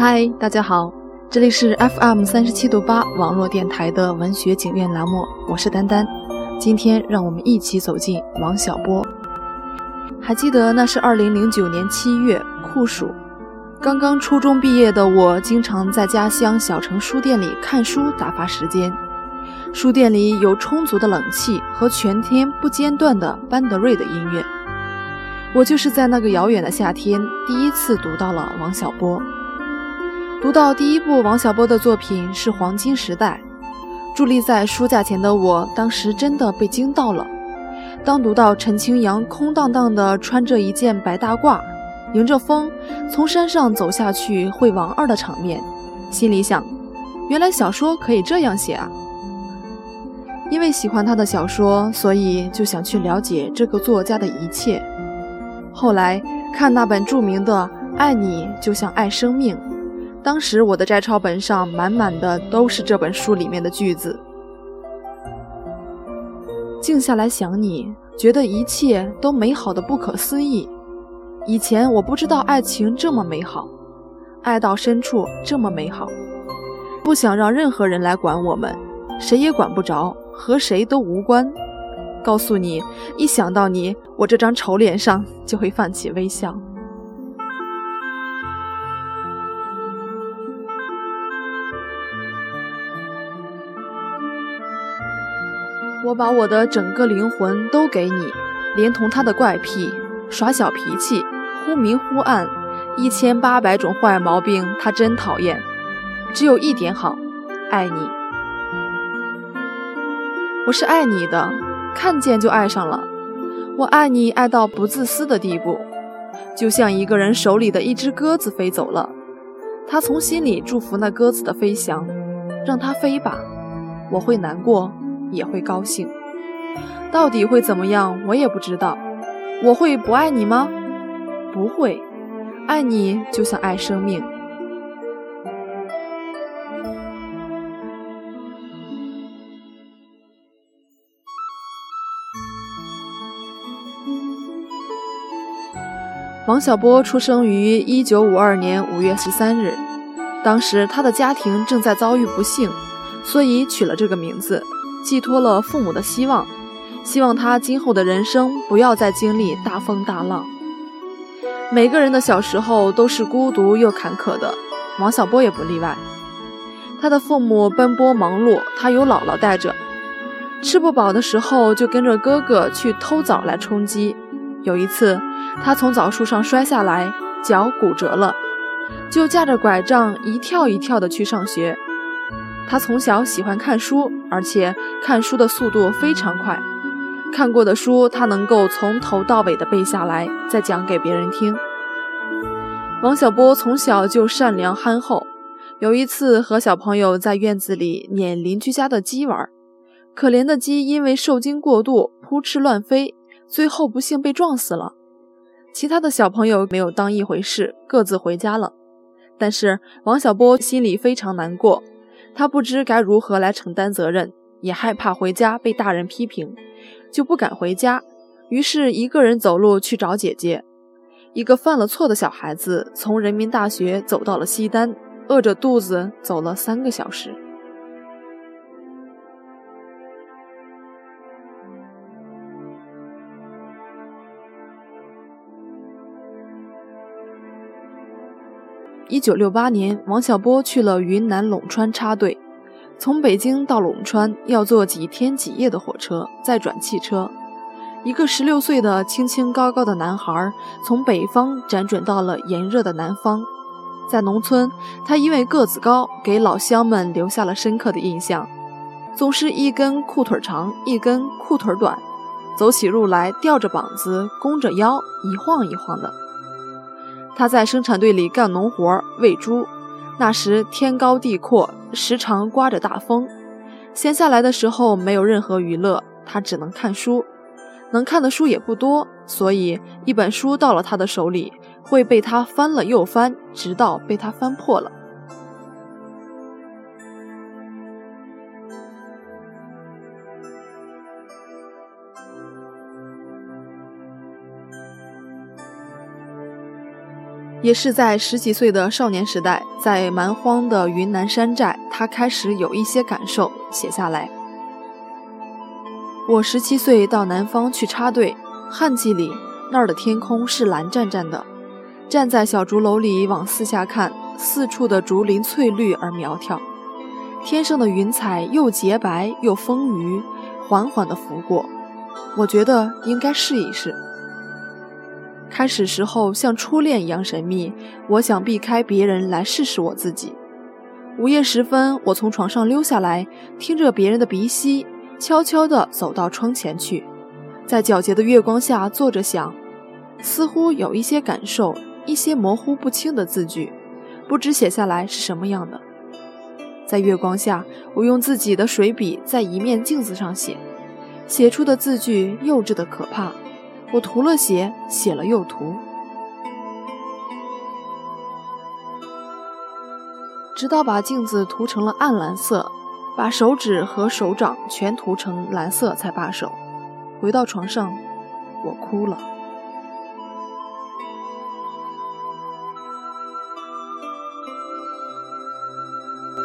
嗨，大家好，这里是 FM 三十七度八网络电台的文学景苑栏目，我是丹丹。今天让我们一起走进王小波。还记得那是二零零九年七月酷暑，刚刚初中毕业的我，经常在家乡小城书店里看书打发时间。书店里有充足的冷气和全天不间断的班德瑞的音乐。我就是在那个遥远的夏天，第一次读到了王小波。读到第一部王小波的作品是《黄金时代》，伫立在书架前的我，当时真的被惊到了。当读到陈清扬空荡荡的穿着一件白大褂，迎着风从山上走下去会王二的场面，心里想：原来小说可以这样写啊！因为喜欢他的小说，所以就想去了解这个作家的一切。后来看那本著名的《爱你就像爱生命》。当时我的摘抄本上满满的都是这本书里面的句子。静下来想你，觉得一切都美好的不可思议。以前我不知道爱情这么美好，爱到深处这么美好。不想让任何人来管我们，谁也管不着，和谁都无关。告诉你，一想到你，我这张丑脸上就会泛起微笑。我把我的整个灵魂都给你，连同他的怪癖、耍小脾气、忽明忽暗，一千八百种坏毛病，他真讨厌。只有一点好，爱你。我是爱你的，看见就爱上了。我爱你爱到不自私的地步，就像一个人手里的一只鸽子飞走了，他从心里祝福那鸽子的飞翔，让它飞吧，我会难过。也会高兴，到底会怎么样，我也不知道。我会不爱你吗？不会，爱你就像爱生命。王小波出生于一九五二年五月十三日，当时他的家庭正在遭遇不幸，所以取了这个名字。寄托了父母的希望，希望他今后的人生不要再经历大风大浪。每个人的小时候都是孤独又坎坷的，王小波也不例外。他的父母奔波忙碌，他由姥姥带着，吃不饱的时候就跟着哥哥去偷枣来充饥。有一次，他从枣树上摔下来，脚骨折了，就架着拐杖一跳一跳的去上学。他从小喜欢看书，而且看书的速度非常快。看过的书，他能够从头到尾的背下来，再讲给别人听。王小波从小就善良憨厚。有一次和小朋友在院子里撵邻居家的鸡玩，可怜的鸡因为受惊过度，扑哧乱飞，最后不幸被撞死了。其他的小朋友没有当一回事，各自回家了。但是王小波心里非常难过。他不知该如何来承担责任，也害怕回家被大人批评，就不敢回家。于是，一个人走路去找姐姐。一个犯了错的小孩子，从人民大学走到了西单，饿着肚子走了三个小时。一九六八年，王小波去了云南陇川插队。从北京到陇川要坐几天几夜的火车，再转汽车。一个十六岁的清清高高的男孩，从北方辗转到了炎热的南方。在农村，他因为个子高，给老乡们留下了深刻的印象。总是一根裤腿长，一根裤腿短，走起路来吊着膀子，弓着腰，一晃一晃的。他在生产队里干农活，喂猪。那时天高地阔，时常刮着大风。闲下来的时候没有任何娱乐，他只能看书。能看的书也不多，所以一本书到了他的手里，会被他翻了又翻，直到被他翻破了。也是在十几岁的少年时代，在蛮荒的云南山寨，他开始有一些感受，写下来。我十七岁到南方去插队，旱季里那儿的天空是蓝湛湛的，站在小竹楼里往四下看，四处的竹林翠绿而苗条，天上的云彩又洁白又丰腴，缓缓地拂过。我觉得应该试一试。开始时候像初恋一样神秘，我想避开别人来试试我自己。午夜时分，我从床上溜下来，听着别人的鼻息，悄悄地走到窗前去，在皎洁的月光下坐着想，似乎有一些感受，一些模糊不清的字句，不知写下来是什么样的。在月光下，我用自己的水笔在一面镜子上写，写出的字句幼稚的可怕。我涂了写，写了又涂，直到把镜子涂成了暗蓝色，把手指和手掌全涂成蓝色才罢手。回到床上，我哭了，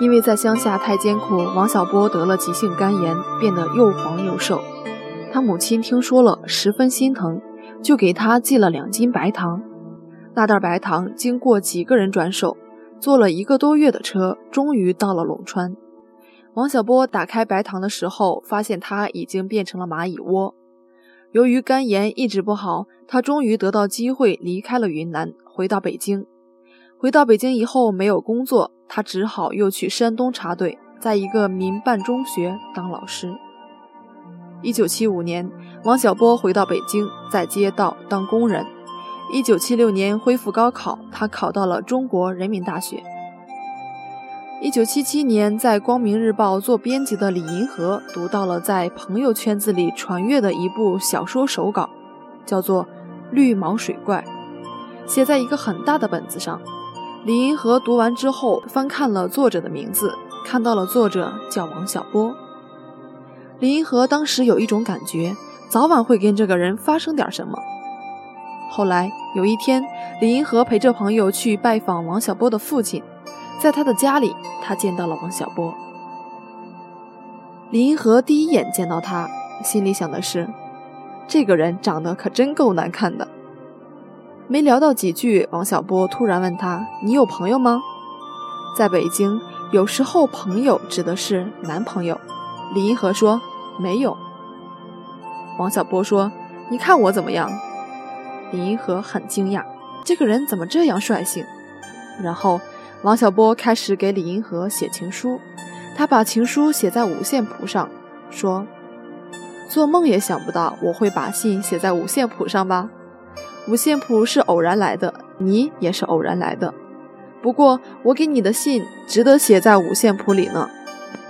因为在乡下太艰苦，王小波得了急性肝炎，变得又黄又瘦。他母亲听说了，十分心疼，就给他寄了两斤白糖。那袋白糖经过几个人转手，坐了一个多月的车，终于到了陇川。王小波打开白糖的时候，发现它已经变成了蚂蚁窝。由于肝炎一直不好，他终于得到机会离开了云南，回到北京。回到北京以后没有工作，他只好又去山东插队，在一个民办中学当老师。一九七五年，王小波回到北京，在街道当工人。一九七六年恢复高考，他考到了中国人民大学。一九七七年，在《光明日报》做编辑的李银河读到了在朋友圈子里传阅的一部小说手稿，叫做《绿毛水怪》，写在一个很大的本子上。李银河读完之后，翻看了作者的名字，看到了作者叫王小波。李银河当时有一种感觉，早晚会跟这个人发生点什么。后来有一天，李银河陪着朋友去拜访王小波的父亲，在他的家里，他见到了王小波。李银河第一眼见到他，心里想的是，这个人长得可真够难看的。没聊到几句，王小波突然问他：“你有朋友吗？”在北京，有时候朋友指的是男朋友。李银河说。没有。王小波说：“你看我怎么样？”李银河很惊讶，这个人怎么这样率性？然后王小波开始给李银河写情书，他把情书写在五线谱上，说：“做梦也想不到我会把信写在五线谱上吧？五线谱是偶然来的，你也是偶然来的。不过我给你的信值得写在五线谱里呢。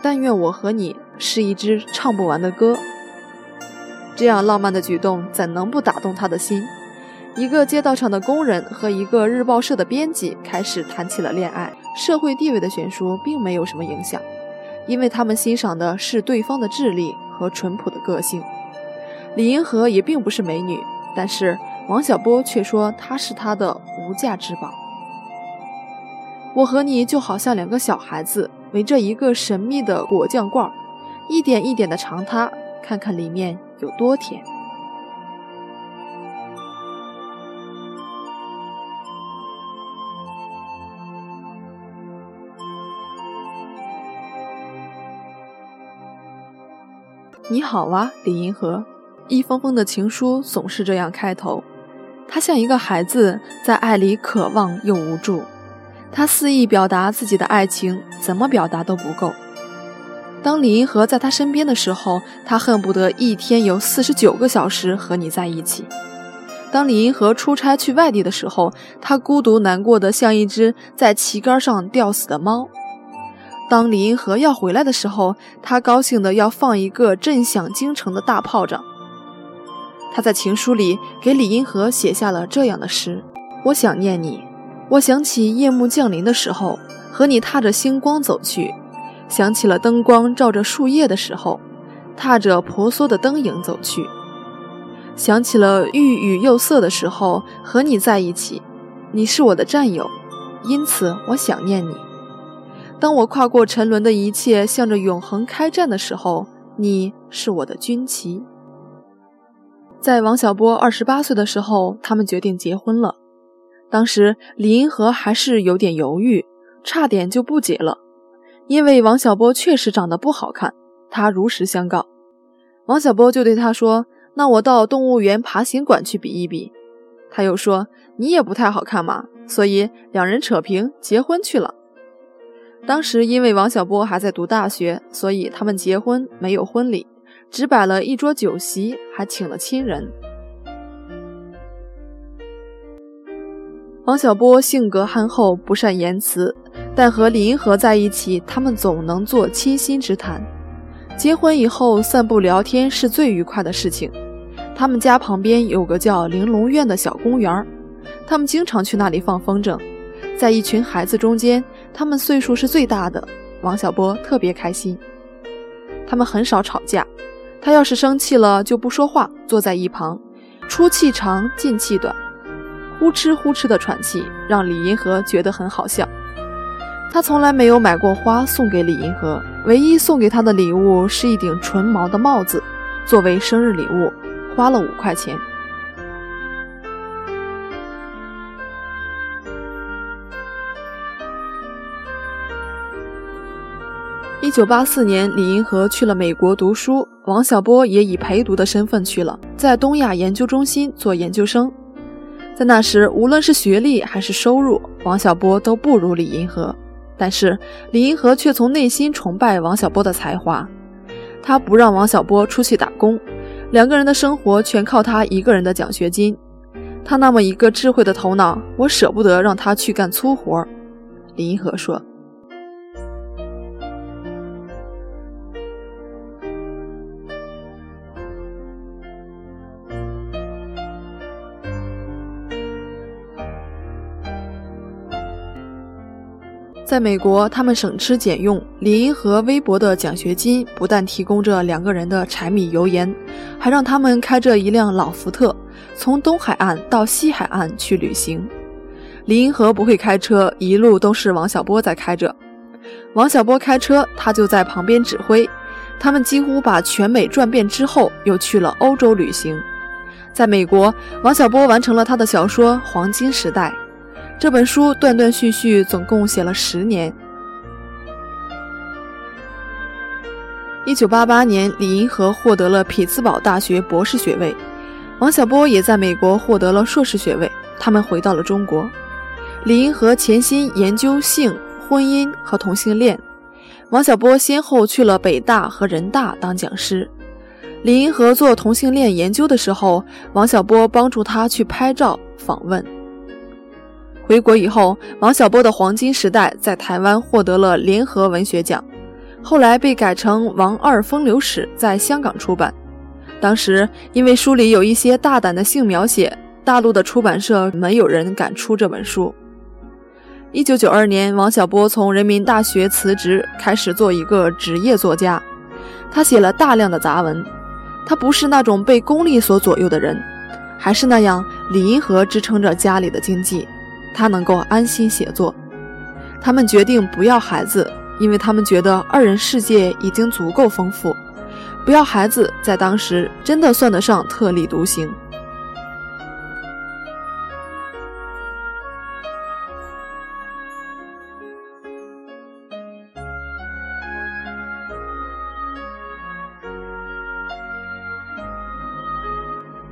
但愿我和你。”是一支唱不完的歌，这样浪漫的举动怎能不打动他的心？一个街道上的工人和一个日报社的编辑开始谈起了恋爱，社会地位的悬殊并没有什么影响，因为他们欣赏的是对方的智力和淳朴的个性。李银河也并不是美女，但是王小波却说她是他的无价之宝。我和你就好像两个小孩子围着一个神秘的果酱罐儿。一点一点的尝它，看看里面有多甜。你好啊，李银河。一封封的情书总是这样开头，他像一个孩子在爱里渴望又无助，他肆意表达自己的爱情，怎么表达都不够。当李银河在他身边的时候，他恨不得一天有四十九个小时和你在一起。当李银河出差去外地的时候，他孤独难过的像一只在旗杆上吊死的猫。当李银河要回来的时候，他高兴的要放一个震响京城的大炮仗。他在情书里给李银河写下了这样的诗：我想念你，我想起夜幕降临的时候，和你踏着星光走去。想起了灯光照着树叶的时候，踏着婆娑的灯影走去；想起了欲语又涩的时候，和你在一起；你是我的战友，因此我想念你。当我跨过沉沦的一切，向着永恒开战的时候，你是我的军旗。在王小波二十八岁的时候，他们决定结婚了。当时李银河还是有点犹豫，差点就不结了，因为王小波确实长得不好看。他如实相告，王小波就对他说：“那我到动物园爬行馆去比一比。”他又说：“你也不太好看嘛。”所以两人扯平，结婚去了。当时因为王小波还在读大学，所以他们结婚没有婚礼。只摆了一桌酒席，还请了亲人。王小波性格憨厚，不善言辞，但和李银河在一起，他们总能做倾心之谈。结婚以后，散步聊天是最愉快的事情。他们家旁边有个叫玲珑院的小公园，他们经常去那里放风筝。在一群孩子中间，他们岁数是最大的，王小波特别开心。他们很少吵架。他要是生气了，就不说话，坐在一旁，出气长，进气短，呼哧呼哧的喘气，让李银河觉得很好笑。他从来没有买过花送给李银河，唯一送给他的礼物是一顶纯毛的帽子，作为生日礼物，花了五块钱。一九八四年，李银河去了美国读书，王小波也以陪读的身份去了，在东亚研究中心做研究生。在那时，无论是学历还是收入，王小波都不如李银河。但是李银河却从内心崇拜王小波的才华。他不让王小波出去打工，两个人的生活全靠他一个人的奖学金。他那么一个智慧的头脑，我舍不得让他去干粗活。李银河说。在美国，他们省吃俭用。李银河微薄的奖学金不但提供着两个人的柴米油盐，还让他们开着一辆老福特，从东海岸到西海岸去旅行。李银河不会开车，一路都是王小波在开着。王小波开车，他就在旁边指挥。他们几乎把全美转遍之后，又去了欧洲旅行。在美国，王小波完成了他的小说《黄金时代》。这本书断断续续，总共写了十年。一九八八年，李银河获得了匹兹堡大学博士学位，王小波也在美国获得了硕士学位。他们回到了中国。李银河潜心研究性、婚姻和同性恋，王小波先后去了北大和人大当讲师。李银河做同性恋研究的时候，王小波帮助他去拍照、访问。回国以后，王小波的《黄金时代》在台湾获得了联合文学奖，后来被改成《王二风流史》在香港出版。当时因为书里有一些大胆的性描写，大陆的出版社没有人敢出这本书。一九九二年，王小波从人民大学辞职，开始做一个职业作家。他写了大量的杂文。他不是那种被功利所左右的人，还是那样，理银河支撑着家里的经济。他能够安心写作。他们决定不要孩子，因为他们觉得二人世界已经足够丰富。不要孩子，在当时真的算得上特立独行。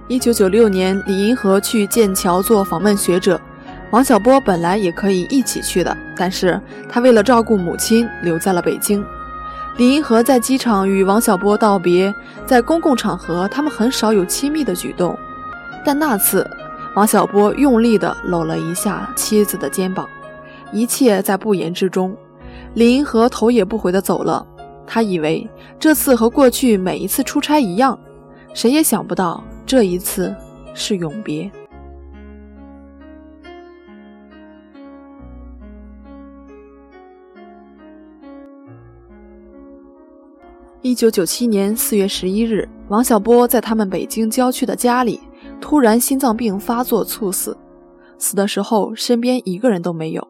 一九九六年，李银河去剑桥做访问学者。王小波本来也可以一起去的，但是他为了照顾母亲，留在了北京。李银河在机场与王小波道别，在公共场合，他们很少有亲密的举动，但那次，王小波用力地搂了一下妻子的肩膀，一切在不言之中。李银河头也不回地走了，他以为这次和过去每一次出差一样，谁也想不到这一次是永别。一九九七年四月十一日，王小波在他们北京郊区的家里，突然心脏病发作猝死。死的时候身边一个人都没有。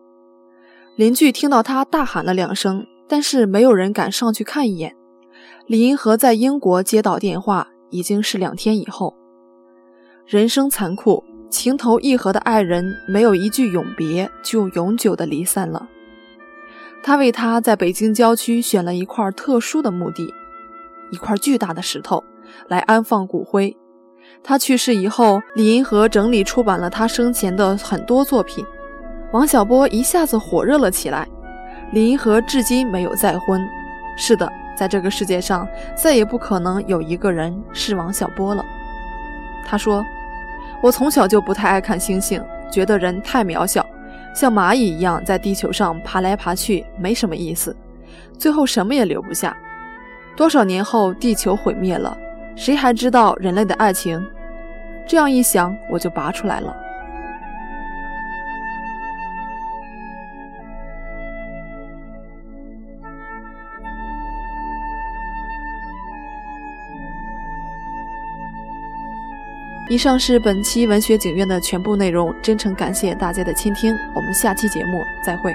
邻居听到他大喊了两声，但是没有人敢上去看一眼。李银河在英国接到电话，已经是两天以后。人生残酷，情投意合的爱人没有一句永别，就永久的离散了。他为他在北京郊区选了一块特殊的墓地，一块巨大的石头，来安放骨灰。他去世以后，李银河整理出版了他生前的很多作品。王小波一下子火热了起来。李银河至今没有再婚。是的，在这个世界上，再也不可能有一个人是王小波了。他说：“我从小就不太爱看星星，觉得人太渺小，像蚂蚁一样在地球上爬来爬去，没什么意思，最后什么也留不下。多少年后，地球毁灭了，谁还知道人类的爱情？这样一想，我就拔出来了。”以上是本期文学景院的全部内容，真诚感谢大家的倾听，我们下期节目再会。